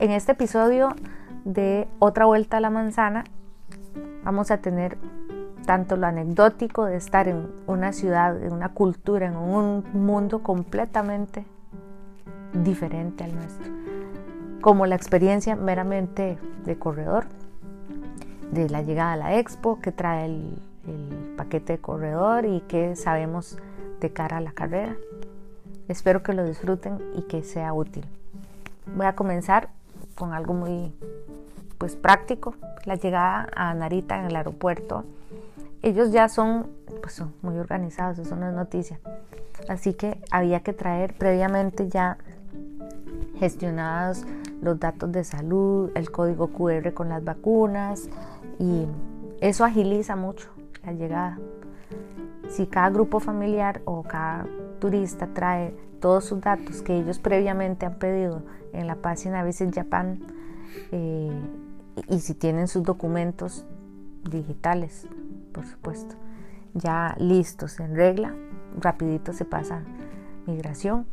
En este episodio de Otra Vuelta a la Manzana vamos a tener tanto lo anecdótico de estar en una ciudad, en una cultura, en un mundo completamente diferente al nuestro, como la experiencia meramente de corredor, de la llegada a la expo, que trae el, el paquete de corredor y que sabemos de cara a la carrera. Espero que lo disfruten y que sea útil. Voy a comenzar con algo muy pues práctico, la llegada a Narita en el aeropuerto. Ellos ya son, pues son muy organizados, eso no es noticia. Así que había que traer previamente ya gestionados los datos de salud, el código QR con las vacunas y eso agiliza mucho la llegada. Si cada grupo familiar o cada turista trae todos sus datos que ellos previamente han pedido en la página Visit Japan eh, y si tienen sus documentos digitales, por supuesto, ya listos en regla, rapidito se pasa migración.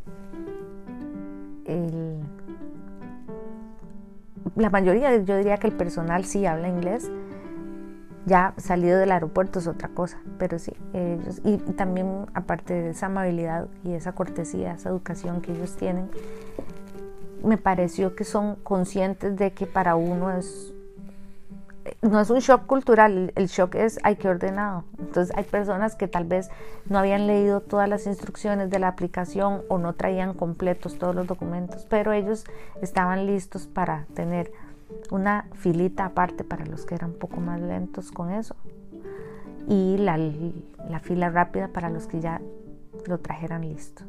la mayoría, yo diría que el personal sí habla inglés, ya salido del aeropuerto es otra cosa, pero sí, ellos, y también aparte de esa amabilidad y esa cortesía, esa educación que ellos tienen, me pareció que son conscientes de que para uno es no es un shock cultural, el shock es hay que ordenado. Entonces hay personas que tal vez no habían leído todas las instrucciones de la aplicación o no traían completos todos los documentos, pero ellos estaban listos para tener una filita aparte para los que eran un poco más lentos con eso y la, la fila rápida para los que ya lo trajeran listo.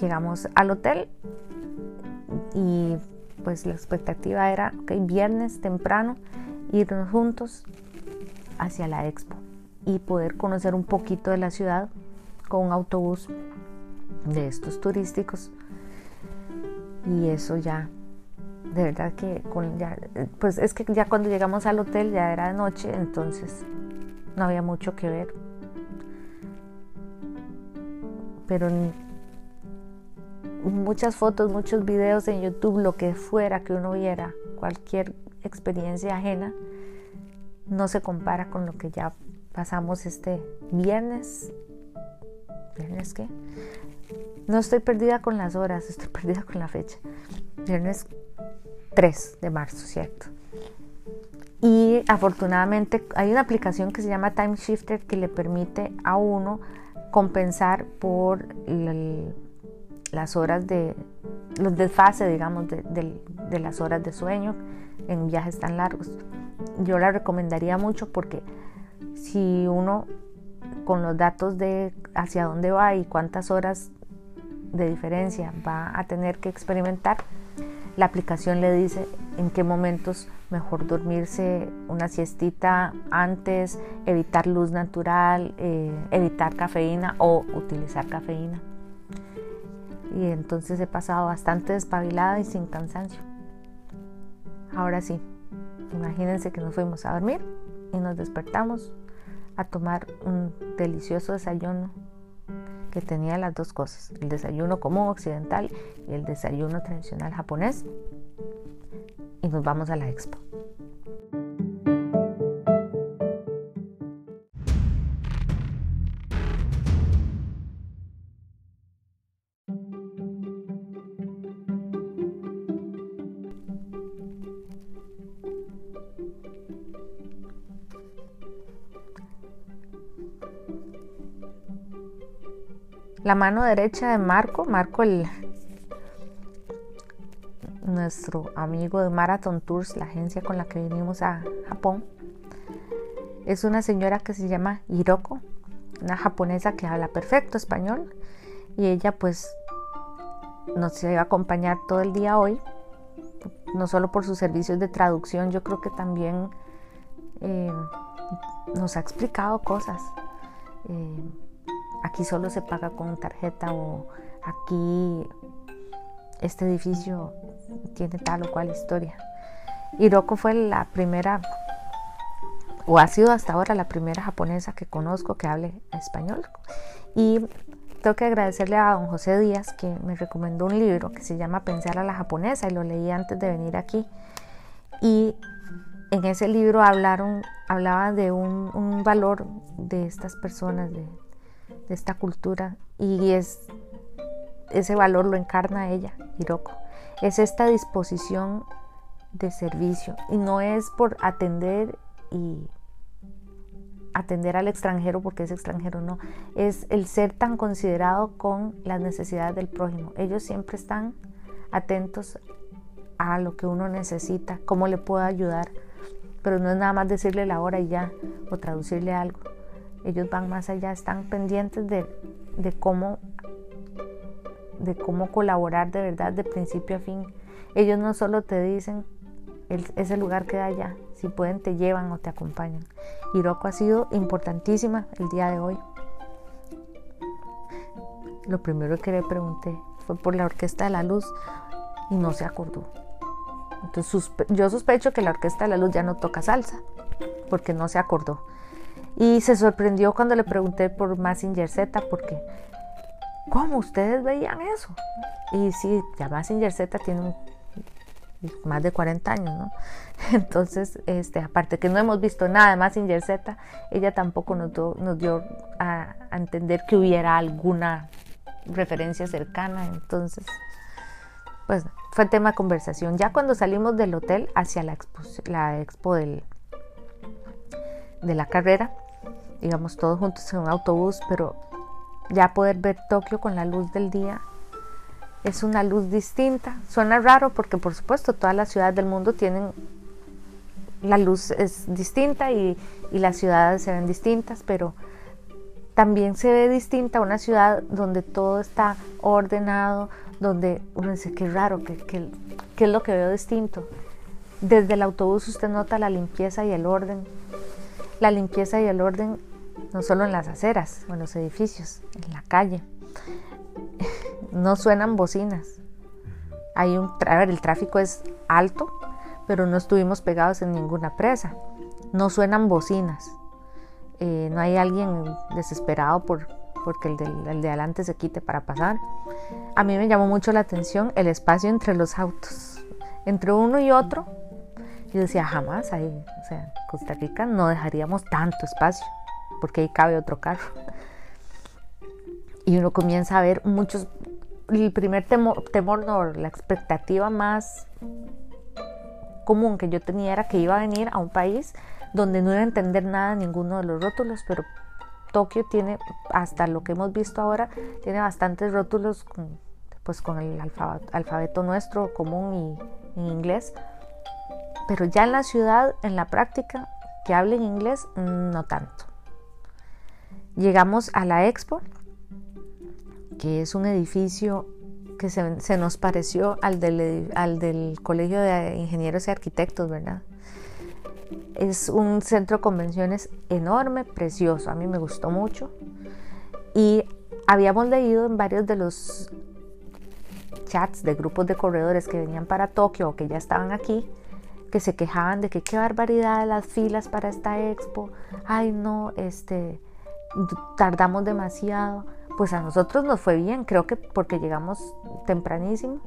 Llegamos al hotel y pues la expectativa era, ok, viernes temprano, irnos juntos hacia la expo y poder conocer un poquito de la ciudad con un autobús de estos turísticos y eso ya de verdad que pues es que ya cuando llegamos al hotel ya era de noche entonces no había mucho que ver. Pero muchas fotos muchos videos en YouTube lo que fuera que uno viera cualquier experiencia ajena no se compara con lo que ya pasamos este viernes. Viernes qué no estoy perdida con las horas, estoy perdida con la fecha. Viernes 3 de marzo, ¿cierto? Y afortunadamente hay una aplicación que se llama Time Shifter que le permite a uno compensar por las horas de los desfases, digamos, de, de, las horas de sueño en viajes tan largos. Yo la recomendaría mucho porque si uno con los datos de hacia dónde va y cuántas horas de diferencia va a tener que experimentar, la aplicación le dice en qué momentos mejor dormirse una siestita antes, evitar luz natural, eh, evitar cafeína o utilizar cafeína. Y entonces he pasado bastante despabilada y sin cansancio. Ahora sí, imagínense que nos fuimos a dormir y nos despertamos a tomar un delicioso desayuno que tenía las dos cosas, el desayuno común occidental y el desayuno tradicional japonés. Y nos vamos a la expo. La mano derecha de Marco, Marco el nuestro amigo de Marathon Tours, la agencia con la que vinimos a Japón, es una señora que se llama Hiroko, una japonesa que habla perfecto español y ella pues nos va a acompañar todo el día hoy, no solo por sus servicios de traducción, yo creo que también eh, nos ha explicado cosas. Eh, aquí solo se paga con tarjeta o aquí este edificio tiene tal o cual historia. Hiroko fue la primera, o ha sido hasta ahora la primera japonesa que conozco que hable español. Y tengo que agradecerle a don José Díaz que me recomendó un libro que se llama Pensar a la japonesa y lo leí antes de venir aquí. Y en ese libro hablaron, hablaba de un, valor de estas personas, de, de, esta cultura, y es, ese valor lo encarna ella, Hiroko. Es esta disposición de servicio y no es por atender y atender al extranjero porque es extranjero, no, es el ser tan considerado con las necesidades del prójimo. Ellos siempre están atentos a lo que uno necesita, cómo le puedo ayudar, pero no es nada más decirle la hora y ya, o traducirle algo. Ellos van más allá, están pendientes de, cómo de cómo colaborar de verdad de principio a fin. Ellos no solo te dicen ese lugar queda allá, si pueden te llevan o te acompañan. Hiroko ha sido importantísima el día de hoy. Lo primero que le pregunté fue por la Orquesta de la Luz y no se acordó. Entonces yo sospecho que la Orquesta de la Luz ya no toca salsa porque no se acordó. Y se sorprendió cuando le pregunté por Massinger Z porque ¿cómo ustedes veían eso? Y sí, ya Massinger Z tiene más de 40 años, ¿no? Entonces, este, aparte que no hemos visto nada más sin Z, ella tampoco nos, nos dio a, entender que hubiera alguna referencia cercana, entonces, pues fue tema de conversación. Ya cuando salimos del hotel hacia la expo, la expo del, de la carrera, digamos todos juntos en un autobús, pero ya poder ver Tokio con la luz del día es una luz distinta. Suena raro porque por supuesto todas las ciudades del mundo tienen la luz es distinta y, las ciudades se ven distintas, pero también se ve distinta una ciudad donde todo está ordenado, donde uno dice, qué raro, qué, es lo que veo distinto. Desde el autobús usted nota la limpieza y el orden. La limpieza y el orden no solo en las aceras o en los edificios, en la calle no suenan bocinas. Hay un, a el tráfico es alto, pero no estuvimos pegados en ninguna presa. No suenan bocinas. Eh, no hay alguien desesperado por porque el, el de adelante se quite para pasar. A mí me llamó mucho la atención el espacio entre los autos, entre uno y otro. Yo decía, jamás ahí, o sea, Costa Rica no dejaríamos tanto espacio, porque ahí cabe otro carro. Y uno comienza a ver muchos el primer temor, temor la expectativa más común que yo tenía era que iba a venir a un país donde no iba a entender nada ninguno de los rótulos, pero Tokio tiene, hasta lo que hemos visto ahora, tiene bastantes rótulos con, pues con el alfabeto, nuestro común y en inglés, pero ya en la ciudad, en la práctica, que hablen inglés, no tanto. Llegamos a la expo que es un edificio que se, nos pareció al del, al del Colegio de Ingenieros y Arquitectos, ¿verdad? Es un centro de convenciones enorme, precioso, a mí me gustó mucho. Y habíamos leído en varios de los chats de grupos de corredores que venían para Tokio o que ya estaban aquí, que se quejaban de que qué barbaridad las filas para esta expo, ay no, este, tardamos demasiado pues a nosotros nos fue bien, creo que porque llegamos tempranísimo.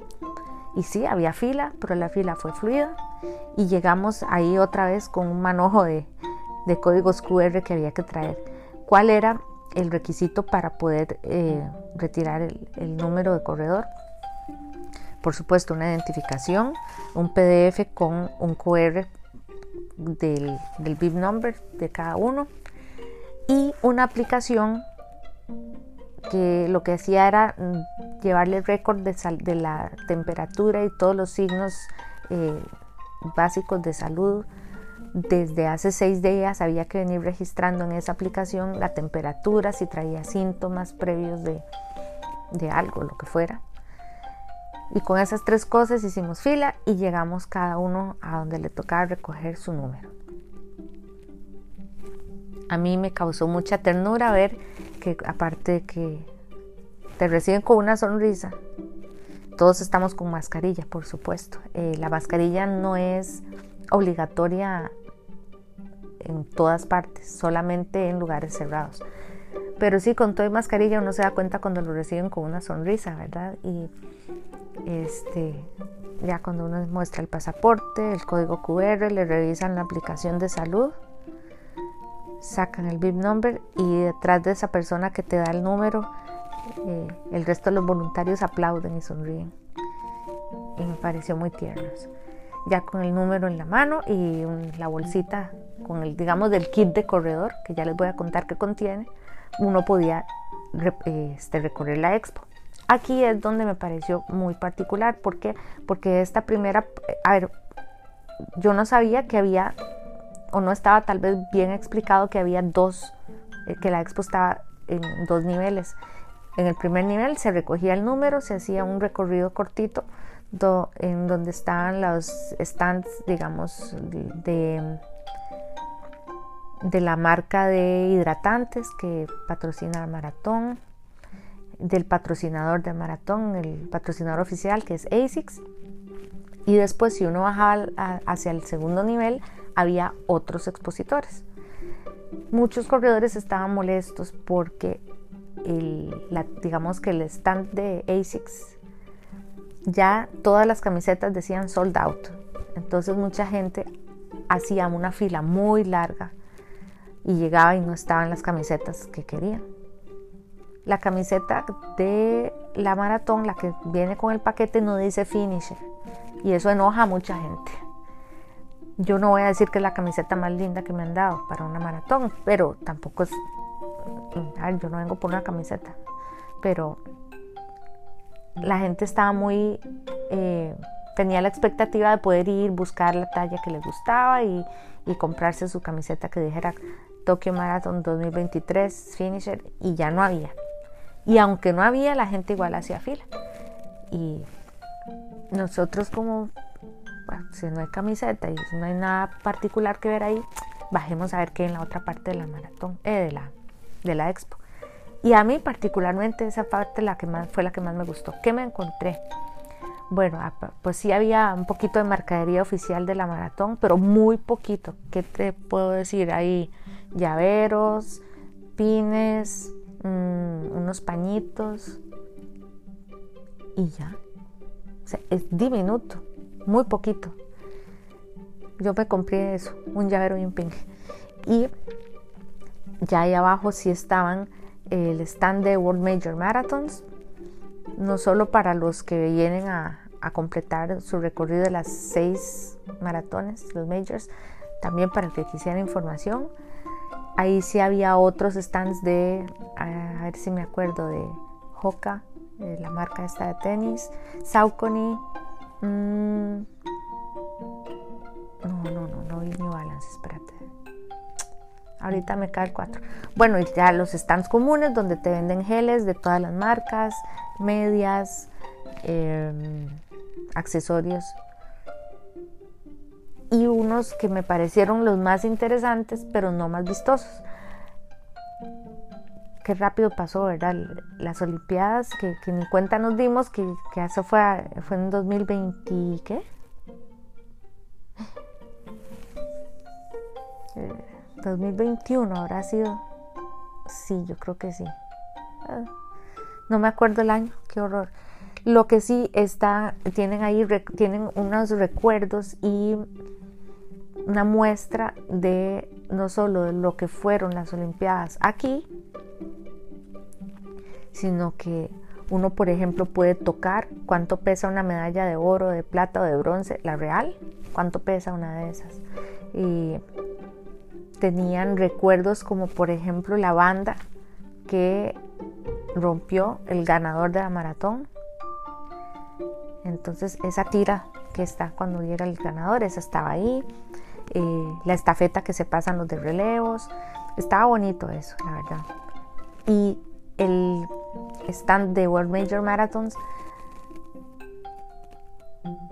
Y sí, había fila, pero la fila fue fluida. Y llegamos ahí otra vez con un manojo de, códigos QR que había que traer. ¿Cuál era el requisito para poder eh, retirar el, número de corredor? Por supuesto, una identificación, un PDF con un QR del, del number de cada uno y una aplicación que lo que hacía era mm, llevarle récord de, de, la temperatura y todos los signos eh, básicos de salud. Desde hace seis días había que venir registrando en esa aplicación la temperatura, si traía síntomas previos de, de algo, lo que fuera. Y con esas tres cosas hicimos fila y llegamos cada uno a donde le tocaba recoger su número. A mí me causó mucha ternura ver que aparte de que te reciben con una sonrisa, todos estamos con mascarilla, por supuesto. Eh, la mascarilla no es obligatoria en todas partes, solamente en lugares cerrados. Pero sí, con todo y mascarilla uno se da cuenta cuando lo reciben con una sonrisa, ¿verdad? Y este, ya cuando uno muestra el pasaporte, el código QR, le revisan la aplicación de salud, sacan el VIP number y detrás de esa persona que te da el número, eh, el resto de los voluntarios aplauden y sonríen. Y me pareció muy tierno. Ya con el número en la mano y la bolsita con el, digamos, del kit de corredor, que ya les voy a contar qué contiene, uno podía este, recorrer la expo. Aquí es donde me pareció muy particular. ¿Por qué? Porque esta primera, a ver, yo no sabía que había, o no estaba tal vez bien explicado que había dos, eh, que la expo estaba en dos niveles. En el primer nivel se recogía el número, se hacía un recorrido cortito en donde estaban los stands, digamos, de, de la marca de hidratantes que patrocina el maratón, del patrocinador del maratón, el patrocinador oficial que es ASICS. Y después si uno bajaba hacia el segundo nivel, había otros expositores. Muchos corredores estaban molestos porque digamos que el stand de ASICS ya todas las camisetas decían sold out. Entonces mucha gente hacía una fila muy larga y llegaba y no estaban las camisetas que querían. La camiseta de la maratón, la que viene con el paquete, no dice finisher y eso enoja a mucha gente. Yo no voy a decir que es la camiseta más linda que me han dado para una maratón, pero tampoco es yo no vengo por una camiseta, pero la gente estaba muy, eh, tenía la expectativa de poder ir, buscar la talla que les gustaba y, comprarse su camiseta que dijera Tokyo Marathon 2023 Finisher y ya no había. Y aunque no había, la gente igual hacía fila. Y nosotros como, si no hay camiseta y no hay nada particular que ver ahí, bajemos a ver qué en la otra parte de la maratón, eh, de la de la expo. Y a mí particularmente esa parte la que más, fue la que más me gustó. ¿Qué me encontré? Bueno, pues sí había un poquito de mercadería oficial de la maratón, pero muy poquito. ¿Qué te puedo decir? Hay llaveros, pines, mm, unos pañitos y ya. Es diminuto, muy poquito. Yo me compré eso, un llavero y un pin. Y ya ahí abajo sí estaban el stand de World Major Marathons, no solo para los que vienen a, completar su recorrido de las seis maratones, los majors, también para el que quisiera información. Ahí sí había otros stands de, a ver si me acuerdo, de Hoka, de la marca esta de tenis, Saucony, mm, no, no, no, no vi New Balance, espérate. Ahorita me cae el 4. Bueno, y ya los stands comunes donde te venden geles de todas las marcas, medias, em, accesorios. Y unos que me parecieron los más interesantes, pero no más vistosos. Qué rápido pasó, ¿verdad? Las Olimpiadas, que, ni cuenta nos dimos, que, que eso fue, fue en 2020, ¿qué? Eh, 2021 habrá sido. Sí, yo creo que sí. Ah, no me acuerdo el año, qué horror. Lo que sí está, tienen ahí, tienen unos recuerdos y una muestra de no solo de lo que fueron las Olimpiadas aquí, sino que uno, por ejemplo, puede tocar cuánto pesa una medalla de oro, de plata o de bronce, la real, cuánto pesa una de esas. Y tenían recuerdos como por ejemplo la banda que rompió el ganador de la maratón. Entonces esa tira que está cuando llega el ganador, esa estaba ahí. Eh, la estafeta que se pasan los de relevos. Estaba bonito eso, la verdad. Y el stand de World Major Marathons,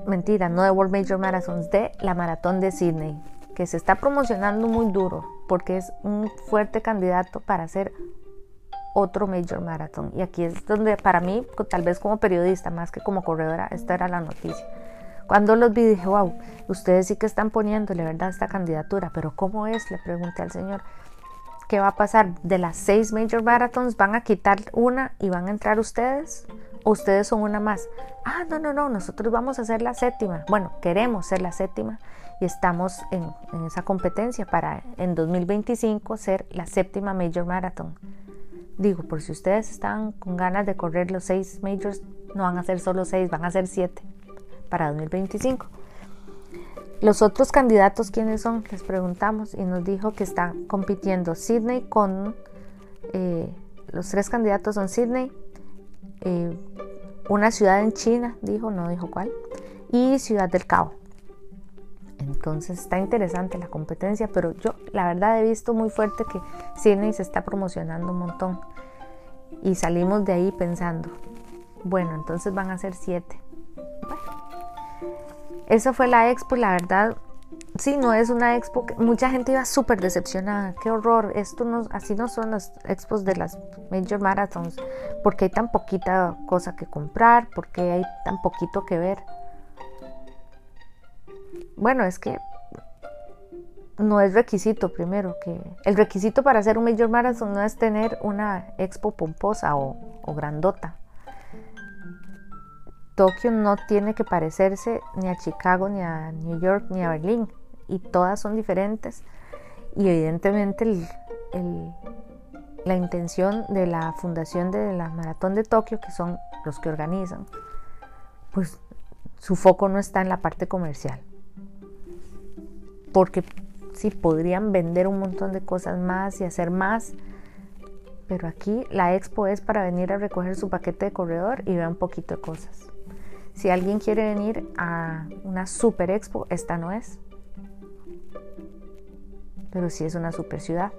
mentira, no de World Major Marathons, de la maratón de Sydney, que se está promocionando muy duro porque es un fuerte candidato para hacer otro Major Marathon. Y aquí es donde para mí, tal vez como periodista, más que como corredora, esta era la noticia. Cuando los vi dije, wow, ustedes sí que están poniéndole, ¿verdad?, esta candidatura, pero ¿cómo es? Le pregunté al señor. ¿qué va a pasar? De las seis Major Marathons van a quitar una y van a entrar ustedes o ustedes son una más. Ah, no, no, no, nosotros vamos a ser la séptima. Bueno, queremos ser la séptima y estamos en, esa competencia para en 2025 ser la séptima Major Marathon. Digo, por si ustedes están con ganas de correr los seis majors, no van a ser solo seis, van a ser siete para 2025. Los otros candidatos, ¿quiénes son? Les preguntamos y nos dijo que están compitiendo Sydney con... Eh, los tres candidatos son Sydney, eh, una ciudad en China, dijo, no dijo cuál, y Ciudad del Cabo. Entonces está interesante la competencia, pero yo la verdad he visto muy fuerte que Sydney se está promocionando un montón. Y salimos de ahí pensando, bueno, entonces van a ser siete. Eso fue la expo, la verdad. Sí, no es una expo. mucha gente iba súper decepcionada. Qué horror. Esto no, así no son las expos de las Major Marathons. Porque hay tan poquita cosa que comprar. Porque hay tan poquito que ver. Bueno, es que no es requisito primero que el requisito para hacer un Major Marathon no es tener una expo pomposa o, o grandota Tokio no tiene que parecerse ni a Chicago, ni a New York, ni a Berlín. Y todas son diferentes. Y evidentemente la intención de la fundación de la Maratón de Tokio, que son los que organizan, pues su foco no está en la parte comercial. Porque sí podrían vender un montón de cosas más y hacer más. Pero aquí la expo es para venir a recoger su paquete de corredor y ver un poquito de cosas. Si alguien quiere venir a una super expo, esta no es. Pero sí es una super ciudad.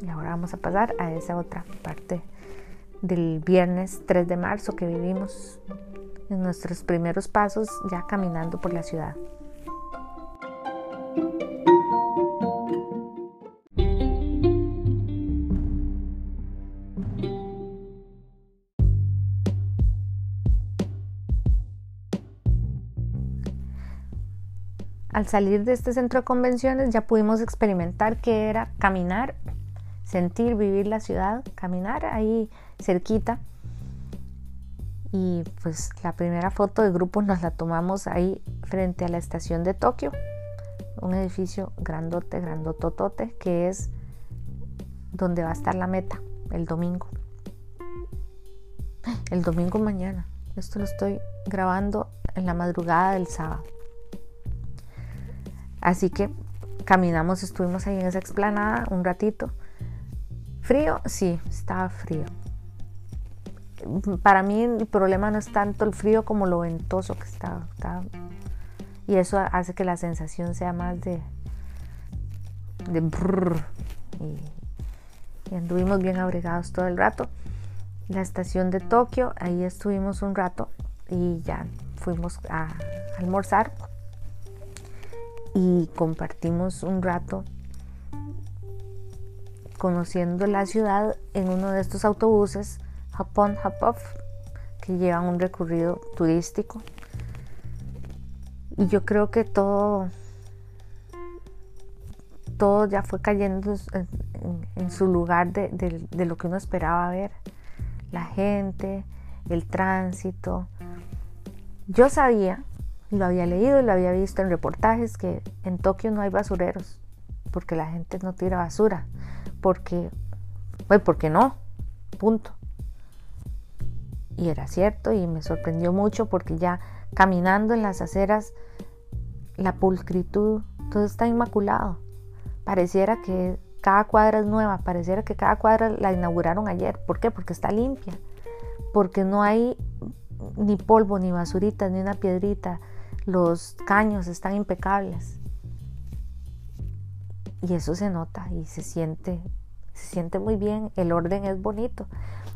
Y ahora vamos a pasar a esa otra parte del viernes 3 de marzo que vivimos en nuestros primeros pasos ya caminando por la ciudad. Al salir de este centro de convenciones ya pudimos experimentar qué era caminar, sentir, vivir la ciudad, caminar ahí cerquita. Y pues la primera foto de grupo nos la tomamos ahí frente a la estación de Tokio, un edificio grandote, grandototote, que es donde va a estar la meta el domingo. El domingo mañana. Esto lo estoy grabando en la madrugada del sábado. Así que caminamos, estuvimos ahí en esa explanada un ratito. ¿Frío? Sí, estaba frío. Para mí el problema no es tanto el frío como lo ventoso que estaba. y eso hace que la sensación sea más de... de y, anduvimos bien abrigados todo el rato. La estación de Tokio, ahí estuvimos un rato y ya fuimos a almorzar y compartimos un rato conociendo la ciudad en uno de estos autobuses Hop off que llevan un recorrido turístico. Y yo creo que todo todo ya fue cayendo en, su lugar de, de lo que uno esperaba ver. La gente el tránsito. Yo sabía lo había leído y lo había visto en reportajes que en Tokio no hay basureros, porque la gente no tira basura, porque, pues, porque no, punto. Y era cierto y me sorprendió mucho porque ya caminando en las aceras, la pulcritud, todo está inmaculado. Pareciera que cada cuadra es nueva, pareciera que cada cuadra la inauguraron ayer. ¿Por qué? Porque está limpia, porque no hay ni polvo, ni basurita, ni una piedrita, los caños están impecables. Y eso se nota y se siente, se siente muy bien. El orden es bonito.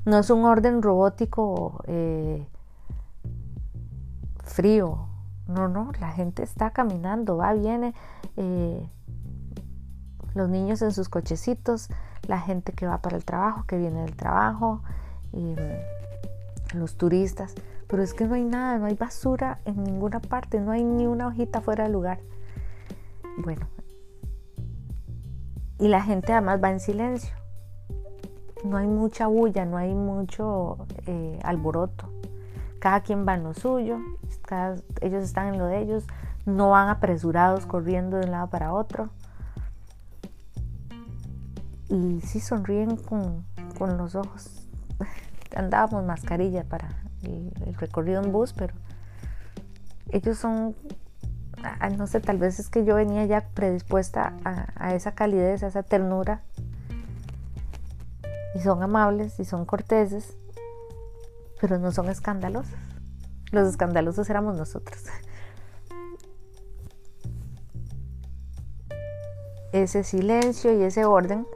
No es un orden robótico eh, frío. No, no, la gente está caminando, va, viene. Eh, los niños en sus cochecitos, la gente que va para el trabajo, que viene del trabajo, los turistas pero es que no hay nada, no hay basura en ninguna parte, no hay ni una hojita fuera de lugar. Bueno, y la gente además va en silencio. No hay mucha bulla, no hay mucho eh, alboroto. Cada quien va en lo suyo, ellos están en lo de ellos, no van apresurados corriendo de un lado para otro. Y sí sonríen con, los ojos. Andábamos mascarilla para el, recorrido en bus, pero ellos son, no sé, tal vez es que yo venía ya predispuesta a, a esa calidez, a esa ternura. Y son amables y son corteses, pero no son escandalosos. Los escandalosos éramos nosotros. Ese silencio y ese orden,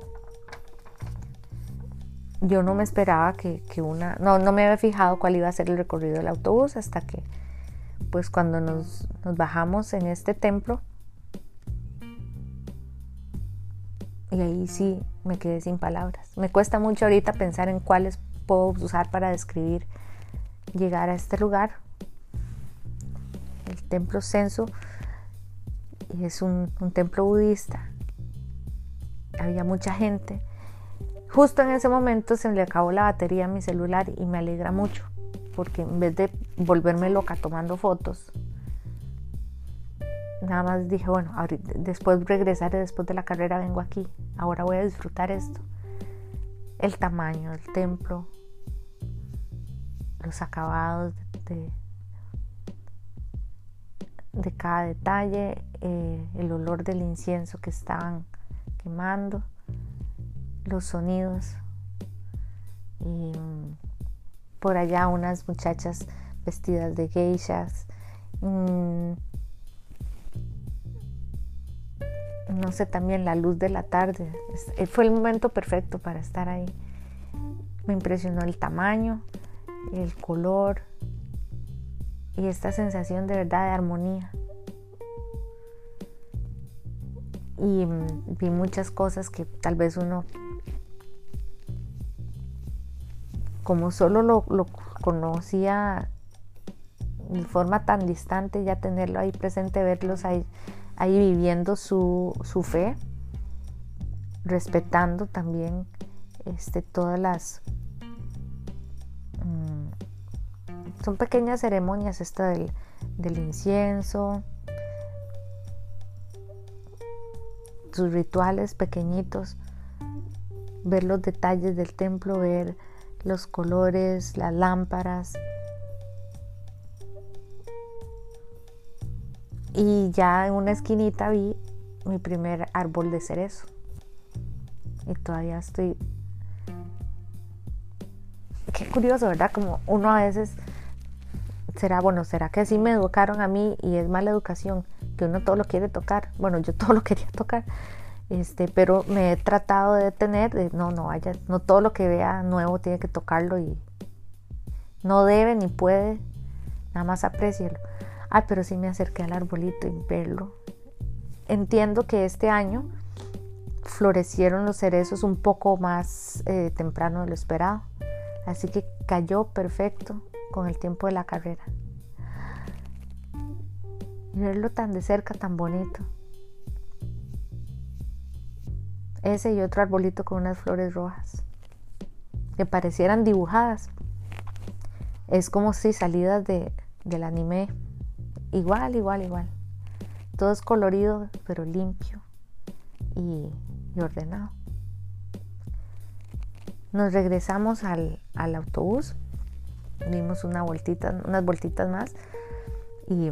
yo no me esperaba que, una, no, no me había fijado cuál iba a ser el recorrido del autobús hasta que, pues cuando nos, nos bajamos en este templo, y ahí sí me quedé sin palabras. Me cuesta mucho ahorita pensar en cuáles puedo usar para describir llegar a este lugar, el templo Censo es un, templo budista. Había mucha gente. Justo en ese momento se le acabó la batería a mi celular y me alegra mucho, porque en vez de volverme loca tomando fotos, nada más dije, bueno, después regresaré, después de la carrera vengo aquí, ahora voy a disfrutar esto. El tamaño del templo, los acabados de, de cada detalle, eh, el olor del incienso que estaban quemando, los sonidos. Y por allá unas muchachas vestidas de geishas. Mm, no sé, también la luz de la tarde. Eh, fue el momento perfecto para estar ahí. Me impresionó el tamaño, el color, y esta sensación de verdad de armonía. Y mm, vi muchas cosas que tal vez uno, como solo lo, conocía de forma tan distante, ya tenerlo ahí presente, verlos ahí, ahí viviendo su, su fe, respetando también este, todas las son pequeñas ceremonias esta del, incienso, sus rituales pequeñitos, ver los detalles del templo, ver los colores, las lámparas. Y ya en una esquinita vi mi primer árbol de cerezo. Y todavía estoy... Qué curioso, ¿verdad? Como uno a veces será, bueno, será que así me educaron a mí y es mala educación, que uno todo lo quiere tocar. Bueno, yo todo lo quería tocar, este, pero me he tratado de detener, de no, no vaya, no todo lo que vea nuevo tiene que tocarlo y no debe ni puede, nada más apreciarlo. Ay, pero sí me acerqué al arbolito y verlo. Entiendo que este año florecieron los cerezos un poco más eh, temprano de lo esperado, así que cayó perfecto con el tiempo de la carrera. Y verlo tan de cerca, tan bonito. Ese y otro arbolito con unas flores rojas que parecieran dibujadas. Es como si salidas de, del anime. Igual, igual, igual. Todo es colorido, pero limpio y, ordenado. Nos regresamos al, al autobús dimos una unas vueltitas más y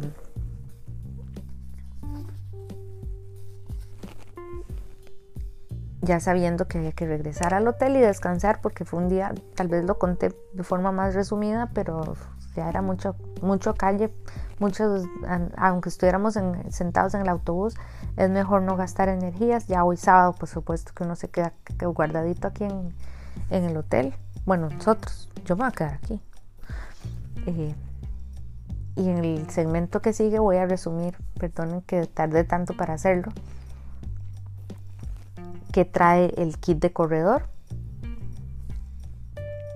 ya sabiendo que había que regresar al hotel y descansar porque fue un día, tal vez lo conté de forma más resumida, pero ya era mucho, mucho calle, muchos, aunque estuviéramos sentados en el autobús, es mejor no gastar energías. Ya hoy sábado, por supuesto que uno se queda guardadito aquí en, en el hotel. Bueno, nosotros, yo me voy a quedar aquí. Eh, y en el segmento que sigue voy a resumir, perdonen que tarde tanto para hacerlo, que trae el kit de corredor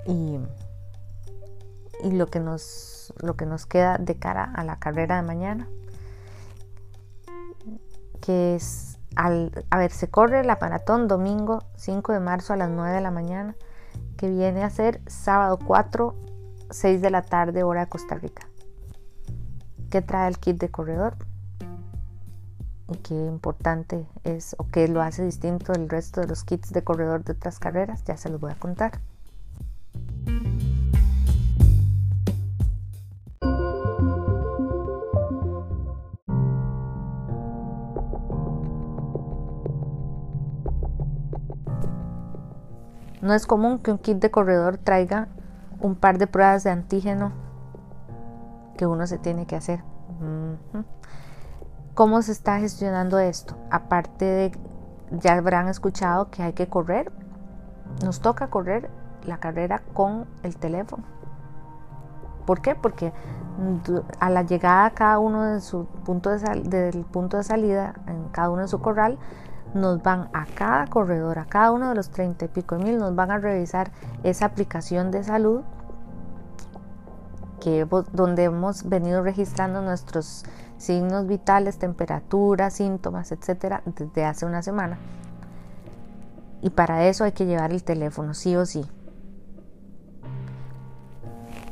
y, y lo, que nos, lo que nos queda de cara a la carrera de mañana, que es a ver, se corre la maratón domingo 5 de marzo a las 9 de la mañana, que viene a ser sábado 4, 6 de la tarde, hora de Costa Rica. ¿Qué trae el kit de corredor? Y qué importante es o qué lo hace distinto del resto de los kits de corredor de otras carreras, ya se los voy a contar. No es común que un kit de corredor traiga un par de pruebas de antígeno que uno se tiene que hacer. ¿Cómo se está gestionando esto? Aparte de, ya habrán escuchado que hay que correr, nos toca correr la carrera con el teléfono. ¿Por qué? Porque a la llegada a cada uno de su punto de del punto de salida, en cada uno de su corral, nos van a cada corredor, a cada uno de los treinta y pico mil, nos van a revisar esa aplicación de salud donde hemos venido registrando nuestros signos vitales, temperatura, síntomas, etcétera, desde hace una semana. Y para eso hay que llevar el teléfono, sí o sí.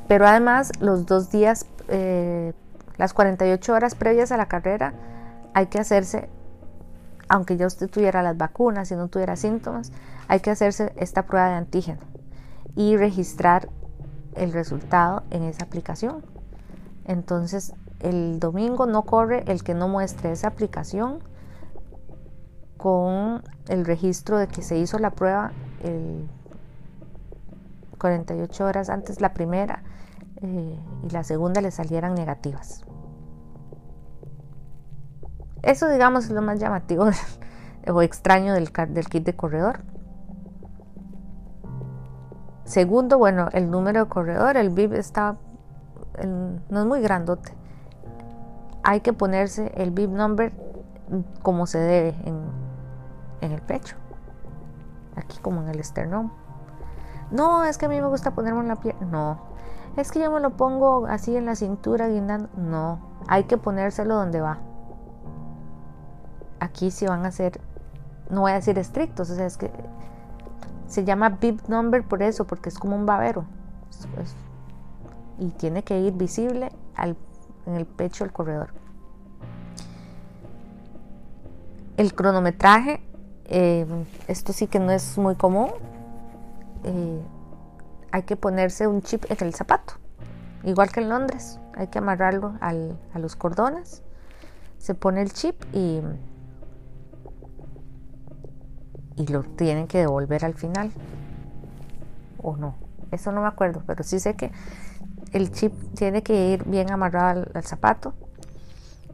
Pero además, los dos días, eh, las 48 horas previas a la carrera, hay que hacerse aunque ya usted tuviera las vacunas y no tuviera síntomas, hay que hacerse esta prueba de antígeno y registrar el resultado en esa aplicación. Entonces, el domingo no corre el que no muestre esa aplicación con el registro de que se hizo la prueba el 48 horas antes la primera eh, y la segunda le salieran negativas. Eso, digamos, es lo más llamativo o extraño del, del kit de corredor. Segundo, bueno, el número de corredor, el VIP está, no es muy grandote. Hay que ponerse el VIP number como se debe en, en el pecho, aquí como en el esternón. No, es que a mí me gusta ponerme en la piel. No, es que yo me lo pongo así en la cintura guindando. No, hay que ponérselo donde va aquí sí van a ser, no voy a decir estrictos, o sea, es que se llama bib number por eso, porque es como un babero. y tiene que ir visible en el pecho del corredor. El cronometraje, eh, esto sí que no es muy común. Eh, hay que ponerse un chip en el zapato, igual que en Londres. Hay que amarrarlo a los cordones. Se pone el chip y y lo tienen que devolver al final. O no, eso no me acuerdo, pero sí sé que el chip tiene que ir bien amarrado al, zapato.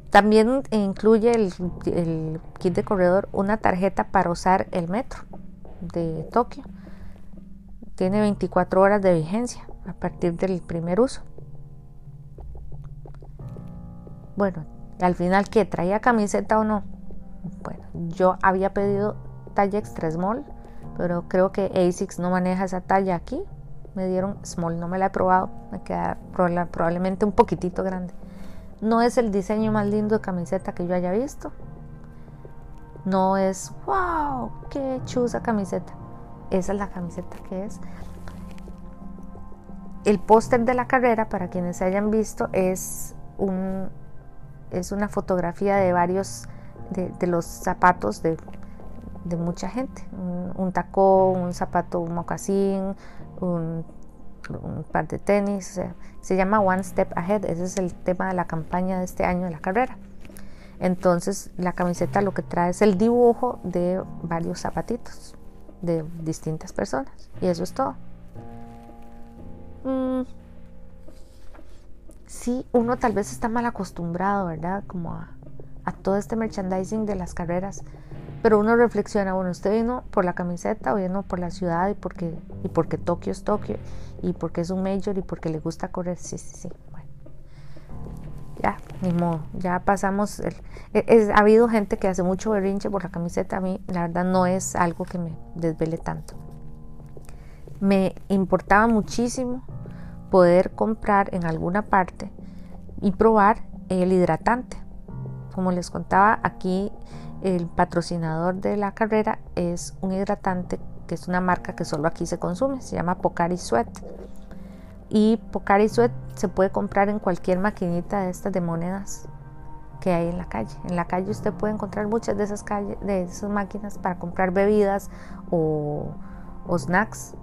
También incluye el, el, kit de corredor una tarjeta para usar el metro de Tokio. Tiene 24 horas de vigencia a partir del primer uso. Bueno, al final, ¿qué? ¿Traía camiseta o no? Bueno, yo había pedido talla extra small, pero creo que ASICS no maneja esa talla aquí. Me dieron small, no me la he probado, me queda probablemente un poquitito grande. No es el diseño más lindo de camiseta que yo haya visto. No es, wow, qué chusa camiseta. Esa es la camiseta que es. El póster de la carrera, para quienes hayan visto, es, un, es una fotografía de varios de, de los zapatos de de mucha gente. Un, tacón, un zapato, un mocasín, un, par de tenis. se llama One Step Ahead. Ese es el tema de la campaña de este año de la carrera. Entonces la camiseta lo que trae es el dibujo de varios zapatitos de distintas personas. Y eso es todo. Mm. Sí, uno tal vez está mal acostumbrado, ¿verdad? Como a, a todo este merchandising de las carreras pero uno reflexiona, bueno, usted vino por la camiseta o vino por la ciudad y porque, y porque Tokio es Tokio y porque es un major y porque le gusta correr. Sí, sí, sí. Ya, ni modo, ya pasamos. El, ha habido gente que hace mucho berrinche por la camiseta. A mí, la verdad, no es algo que me desvele tanto. Me importaba muchísimo poder comprar en alguna parte y probar el hidratante. Como les contaba, aquí el patrocinador de la carrera es un hidratante que es una marca que solo aquí se consume, se llama Pocari Sweat. Y Pocari Sweat se puede comprar en cualquier maquinita de estas de monedas que hay en la calle. En la calle usted puede encontrar muchas de esas, de esas máquinas para comprar bebidas o, snacks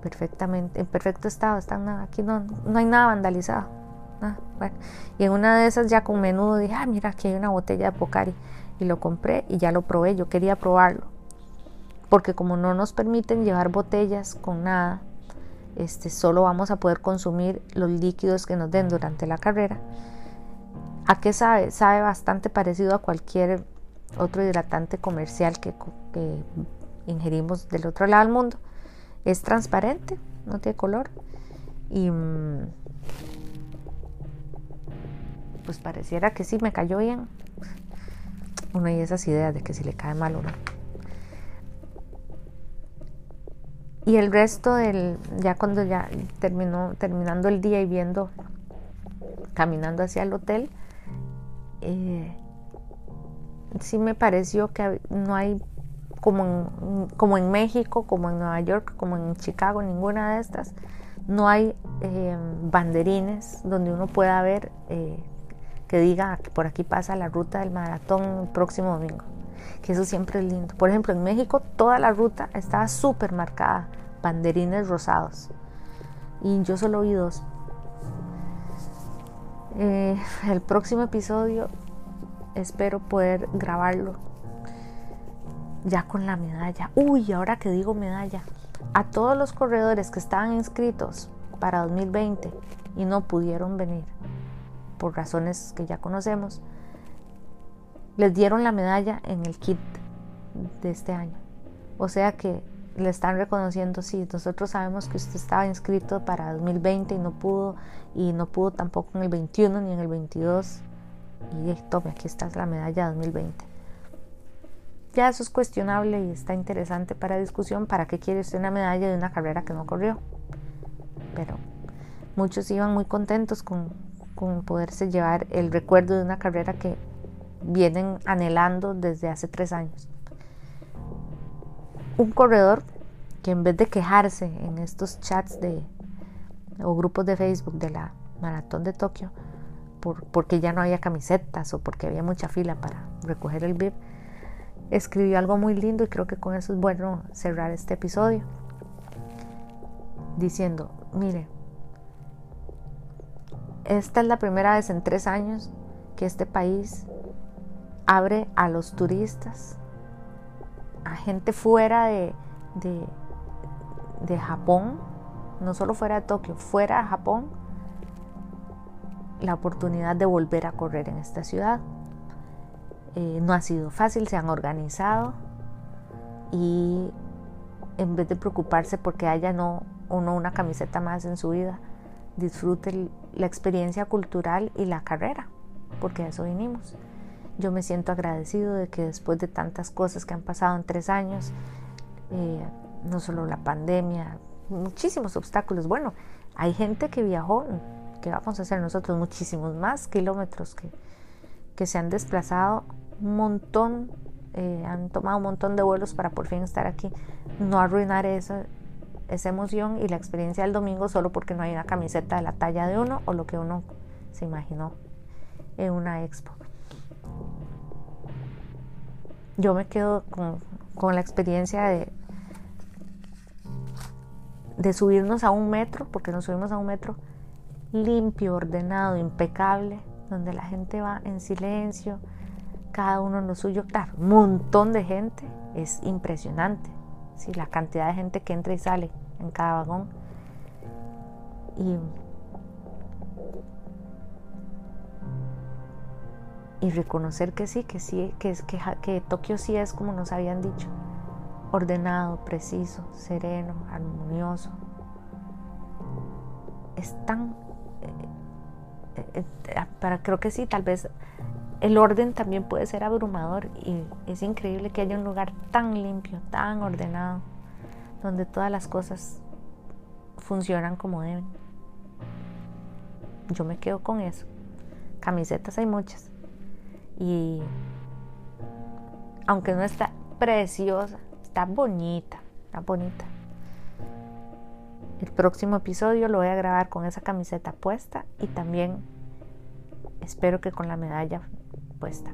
perfectamente, en perfecto estado. Están, aquí no, no hay nada vandalizado. Ah, y en una de esas ya con menudo dije, ah, mira, aquí hay una botella de Pocari. Y lo compré y ya lo probé, yo quería probarlo. Porque como no nos permiten llevar botellas con nada, este, solo vamos a poder consumir los líquidos que nos den durante la carrera. ¿A qué sabe? Sabe bastante parecido a cualquier otro hidratante comercial que, ingerimos del otro lado del mundo. Es transparente, no tiene color. Y mm, pues pareciera que sí me cayó bien. Uno y esas ideas de que si le cae mal o no. Y el resto del, ya cuando ya terminó, terminando el día y viendo, caminando hacia el hotel, eh, sí me pareció que no hay como en, como en México, como en Nueva York, como en Chicago, ninguna de estas, no hay eh, banderines donde uno pueda ver eh, que diga que por aquí pasa la ruta del maratón el próximo domingo. Que eso siempre es lindo. Por ejemplo, en México toda la ruta estaba súper marcada, banderines rosados. Y yo solo vi dos. Eh, el próximo episodio espero poder grabarlo ya con la medalla. Uy, ahora que digo medalla, a todos los corredores que estaban inscritos para 2020 y no pudieron venir por razones que ya conocemos, les dieron la medalla en el kit de este año. O sea que le están reconociendo, sí, nosotros sabemos que usted estaba inscrito para 2020 y no pudo, y no pudo tampoco en el 21 ni en el 22. Y tome, aquí está la medalla 2020. Ya eso es cuestionable y está interesante para discusión. ¿Para qué quiere usted una medalla de una carrera que no corrió? Pero muchos iban muy contentos con, con poderse llevar el recuerdo de una carrera que vienen anhelando desde hace tres años. Un corredor que en vez de quejarse en estos chats de, o grupos de Facebook de la maratón de Tokio, por, porque ya no había camisetas o porque había mucha fila para recoger el VIP, escribió algo muy lindo y creo que con eso es bueno cerrar este episodio, diciendo, mire, esta es la primera vez en tres años que este país abre a los turistas, a gente fuera de, de, Japón, no solo fuera de Tokio, fuera de Japón, la oportunidad de volver a correr en esta ciudad. Eh, no ha sido fácil, se han organizado y en vez de preocuparse porque haya no, o una camiseta más en su vida, disfrute la experiencia cultural y la carrera, porque a eso vinimos. Yo me siento agradecido de que después de tantas cosas que han pasado en tres años, eh, no solo la pandemia, muchísimos obstáculos. Bueno, hay gente que viajó, que vamos a hacer nosotros muchísimos más kilómetros que, que se han desplazado un montón, eh, han tomado un montón de vuelos para por fin estar aquí. No arruinar eso, esa emoción y la experiencia del domingo solo porque no hay una camiseta de la talla de uno o lo que uno se imaginó en una expo. Yo me quedo con, la experiencia de, de subirnos a un metro, porque nos subimos a un metro limpio, ordenado, impecable, donde la gente va en silencio, cada uno en lo suyo. Claro, un montón de gente, es impresionante ¿sí? la cantidad de gente que entra y sale en cada vagón. Y, reconocer que sí, que sí, que, que, que Tokio sí es como nos habían dicho, ordenado, preciso, sereno, armonioso. Es tan, eh, eh, eh, para, creo que sí, tal vez el orden también puede ser abrumador y es increíble que haya un lugar tan limpio, tan ordenado, donde todas las cosas funcionan como deben. Yo me quedo con eso. Camisetas hay muchas. Y aunque no está preciosa, está bonita, está bonita. El próximo episodio lo voy a grabar con esa camiseta puesta y también espero que con la medalla puesta.